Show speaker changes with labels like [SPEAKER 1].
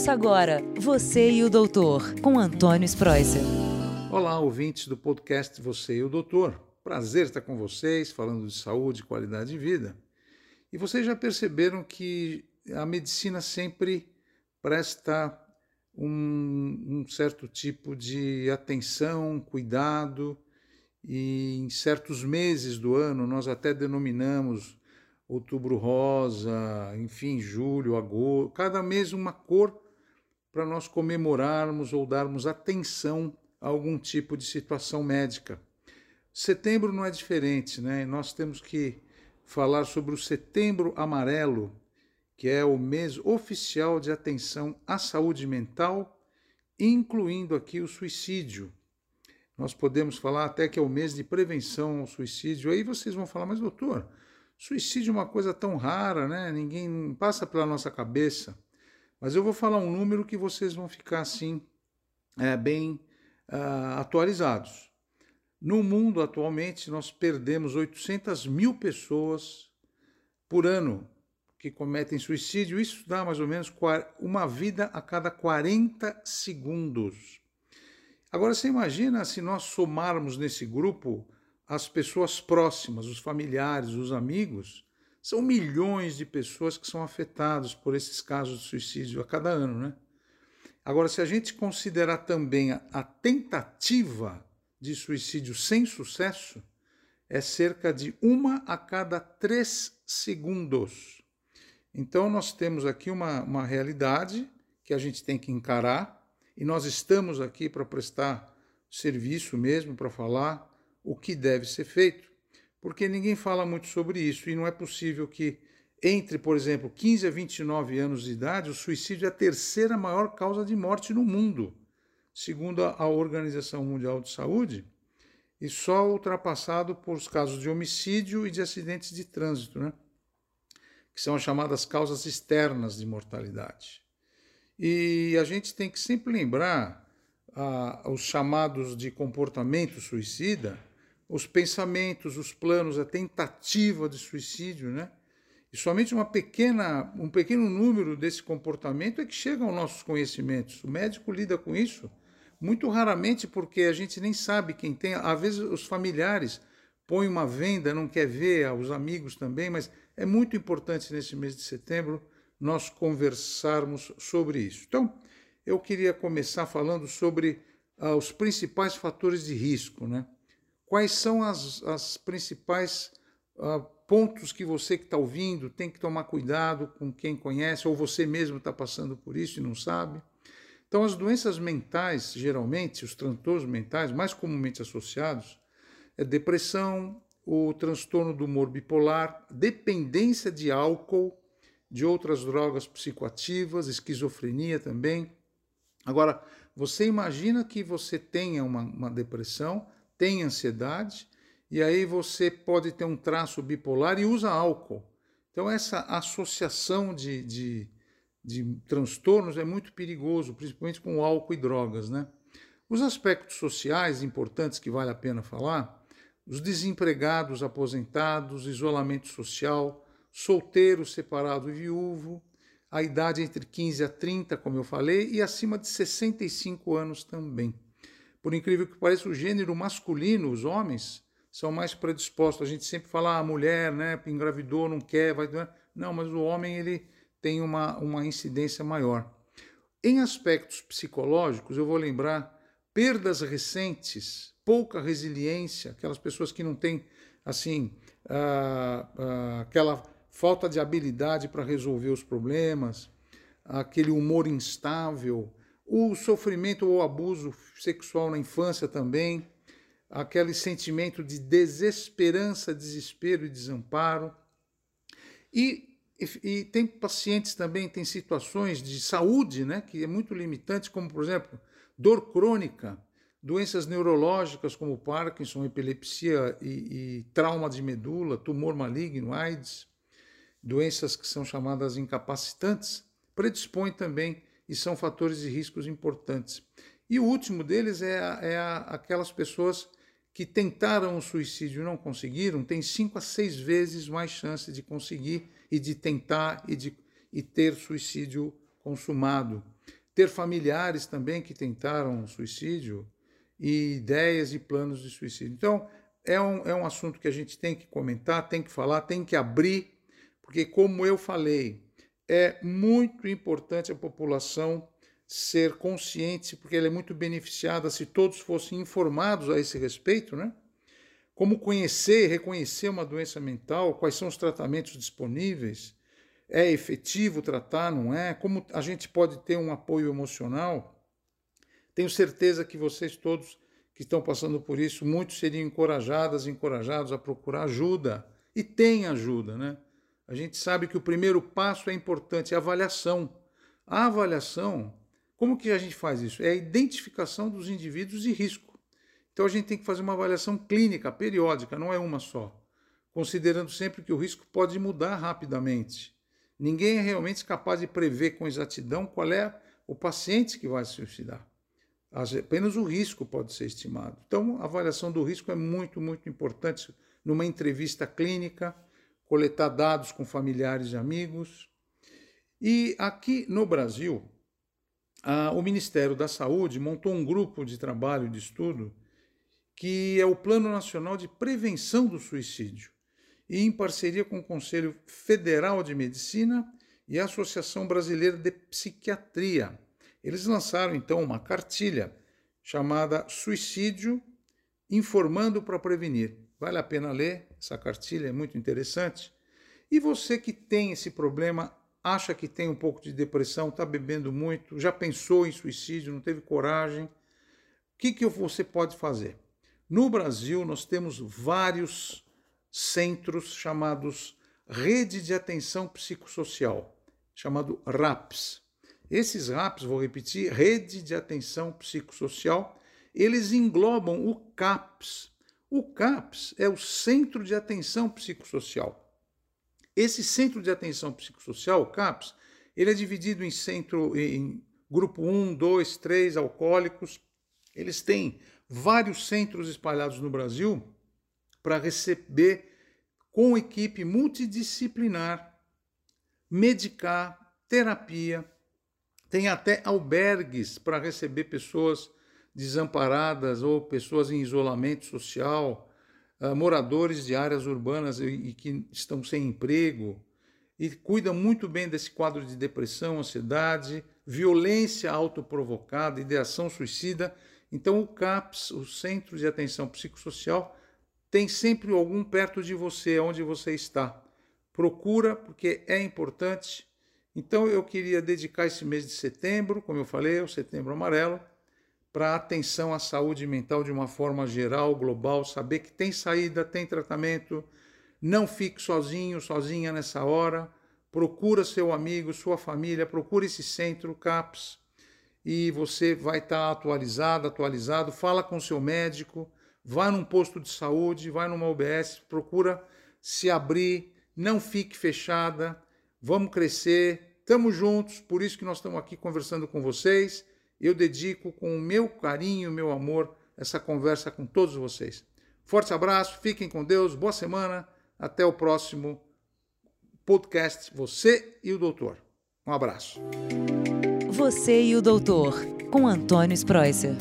[SPEAKER 1] Ouça agora Você e o Doutor, com Antônio Spreuser.
[SPEAKER 2] Olá, ouvintes do podcast Você e o Doutor. Prazer estar com vocês, falando de saúde e qualidade de vida. E vocês já perceberam que a medicina sempre presta um, um certo tipo de atenção, cuidado, e em certos meses do ano nós até denominamos outubro rosa, enfim, julho, agosto, cada mês uma cor para nós comemorarmos ou darmos atenção a algum tipo de situação médica. Setembro não é diferente, né? Nós temos que falar sobre o Setembro Amarelo, que é o mês oficial de atenção à saúde mental, incluindo aqui o suicídio. Nós podemos falar até que é o mês de prevenção ao suicídio. Aí vocês vão falar, mas doutor, suicídio é uma coisa tão rara, né? Ninguém passa pela nossa cabeça. Mas eu vou falar um número que vocês vão ficar assim, é, bem uh, atualizados. No mundo atualmente, nós perdemos 800 mil pessoas por ano que cometem suicídio. Isso dá mais ou menos uma vida a cada 40 segundos. Agora você imagina se nós somarmos nesse grupo as pessoas próximas, os familiares, os amigos, são milhões de pessoas que são afetadas por esses casos de suicídio a cada ano, né? Agora, se a gente considerar também a, a tentativa de suicídio sem sucesso, é cerca de uma a cada três segundos. Então, nós temos aqui uma, uma realidade que a gente tem que encarar e nós estamos aqui para prestar serviço mesmo, para falar o que deve ser feito, porque ninguém fala muito sobre isso e não é possível que entre, por exemplo, 15 a 29 anos de idade, o suicídio é a terceira maior causa de morte no mundo, segundo a Organização Mundial de Saúde, e só ultrapassado por os casos de homicídio e de acidentes de trânsito, né? que são as chamadas causas externas de mortalidade. E a gente tem que sempre lembrar ah, os chamados de comportamento suicida, os pensamentos, os planos, a tentativa de suicídio, né? E somente uma pequena, um pequeno número desse comportamento é que chega aos nossos conhecimentos. O médico lida com isso muito raramente porque a gente nem sabe quem tem. Às vezes os familiares põem uma venda, não quer ver, os amigos também, mas é muito importante nesse mês de setembro nós conversarmos sobre isso. Então, eu queria começar falando sobre ah, os principais fatores de risco, né? Quais são as, as principais ah, pontos que você que está ouvindo tem que tomar cuidado com quem conhece, ou você mesmo está passando por isso e não sabe? Então, as doenças mentais, geralmente, os transtornos mentais mais comumente associados, é depressão, o transtorno do humor bipolar, dependência de álcool, de outras drogas psicoativas, esquizofrenia também. Agora, você imagina que você tenha uma, uma depressão, tem ansiedade, e aí você pode ter um traço bipolar e usa álcool. Então, essa associação de, de, de transtornos é muito perigoso, principalmente com álcool e drogas. Né? Os aspectos sociais importantes que vale a pena falar, os desempregados, aposentados, isolamento social, solteiro, separado e viúvo, a idade entre 15 a 30, como eu falei, e acima de 65 anos também. Por incrível que pareça, o gênero masculino, os homens, são mais predispostos. A gente sempre fala, ah, a mulher, né, engravidou, não quer, vai. Não, mas o homem ele tem uma, uma incidência maior. Em aspectos psicológicos, eu vou lembrar perdas recentes, pouca resiliência, aquelas pessoas que não têm assim ah, ah, aquela falta de habilidade para resolver os problemas, aquele humor instável, o sofrimento ou abuso sexual na infância também, aquele sentimento de desesperança, desespero e desamparo. E, e, tem pacientes também, tem situações de saúde, né, que é muito limitante, como por exemplo, dor crônica, doenças neurológicas como Parkinson, epilepsia e, e trauma de medula, tumor maligno, AIDS, doenças que são chamadas incapacitantes, predispõem também e são fatores de riscos importantes. E o último deles é, é aquelas pessoas que tentaram o suicídio e não conseguiram, têm cinco a seis vezes mais chance de conseguir e de tentar e de e ter suicídio consumado. ter familiares também que tentaram suicídio e ideias e planos de suicídio. Então, é um, é um assunto que a gente tem que comentar, tem que falar, tem que abrir, porque, como eu falei, é muito importante a população ser consciente, porque ela é muito beneficiada se todos fossem informados a esse respeito, né? Como conhecer, reconhecer uma doença mental, quais são os tratamentos disponíveis, é efetivo tratar, não é? Como a gente pode ter um apoio emocional? Tenho certeza que vocês todos que estão passando por isso, muitos seriam encorajadas, encorajados a procurar ajuda. E tem ajuda, né? A gente sabe que o primeiro passo é importante, é a avaliação. A avaliação, como que a gente faz isso? É a identificação dos indivíduos de risco. Então a gente tem que fazer uma avaliação clínica, periódica, não é uma só, considerando sempre que o risco pode mudar rapidamente. Ninguém é realmente capaz de prever com exatidão qual é o paciente que vai se suicidar. Apenas o risco pode ser estimado. Então, a avaliação do risco é muito, muito importante numa entrevista clínica, coletar dados com familiares e amigos. E aqui no Brasil, a, o Ministério da Saúde montou um grupo de trabalho de estudo que é o Plano Nacional de Prevenção do Suicídio e em parceria com o Conselho Federal de Medicina e a Associação Brasileira de Psiquiatria. Eles lançaram então uma cartilha chamada Suicídio Informando para Prevenir. Vale a pena ler essa cartilha, é muito interessante. E você que tem esse problema, acha que tem um pouco de depressão, está bebendo muito, já pensou em suicídio, não teve coragem, o que, que você pode fazer? No Brasil, nós temos vários centros chamados Rede de Atenção Psicossocial, chamado RAPS. Esses RAPS, vou repetir, Rede de Atenção Psicossocial, eles englobam o CAPS. O CAPS é o Centro de Atenção Psicossocial. Esse Centro de Atenção Psicossocial, o CAPS, ele é dividido em centro em grupo 1, 2, 3 alcoólicos. Eles têm vários centros espalhados no Brasil para receber com equipe multidisciplinar, medicar, terapia. Tem até albergues para receber pessoas desamparadas ou pessoas em isolamento social, uh, moradores de áreas urbanas e que estão sem emprego. E cuida muito bem desse quadro de depressão, ansiedade, violência autoprovocada, ideação suicida. Então, o CAPS, o Centro de Atenção Psicossocial, tem sempre algum perto de você, onde você está. Procura, porque é importante. Então, eu queria dedicar esse mês de setembro, como eu falei, o Setembro Amarelo, para atenção à saúde mental de uma forma geral, global, saber que tem saída, tem tratamento. Não fique sozinho, sozinha nessa hora. Procura seu amigo, sua família, procura esse centro CAPS e você vai estar atualizado, atualizado. Fala com seu médico Vá num posto de saúde, vai numa UBS, procura se abrir, não fique fechada, vamos crescer, estamos juntos, por isso que nós estamos aqui conversando com vocês. Eu dedico com o meu carinho, meu amor, essa conversa com todos vocês. Forte abraço, fiquem com Deus, boa semana, até o próximo podcast Você e o Doutor. Um abraço.
[SPEAKER 1] Você e o Doutor, com Antônio Spreuser.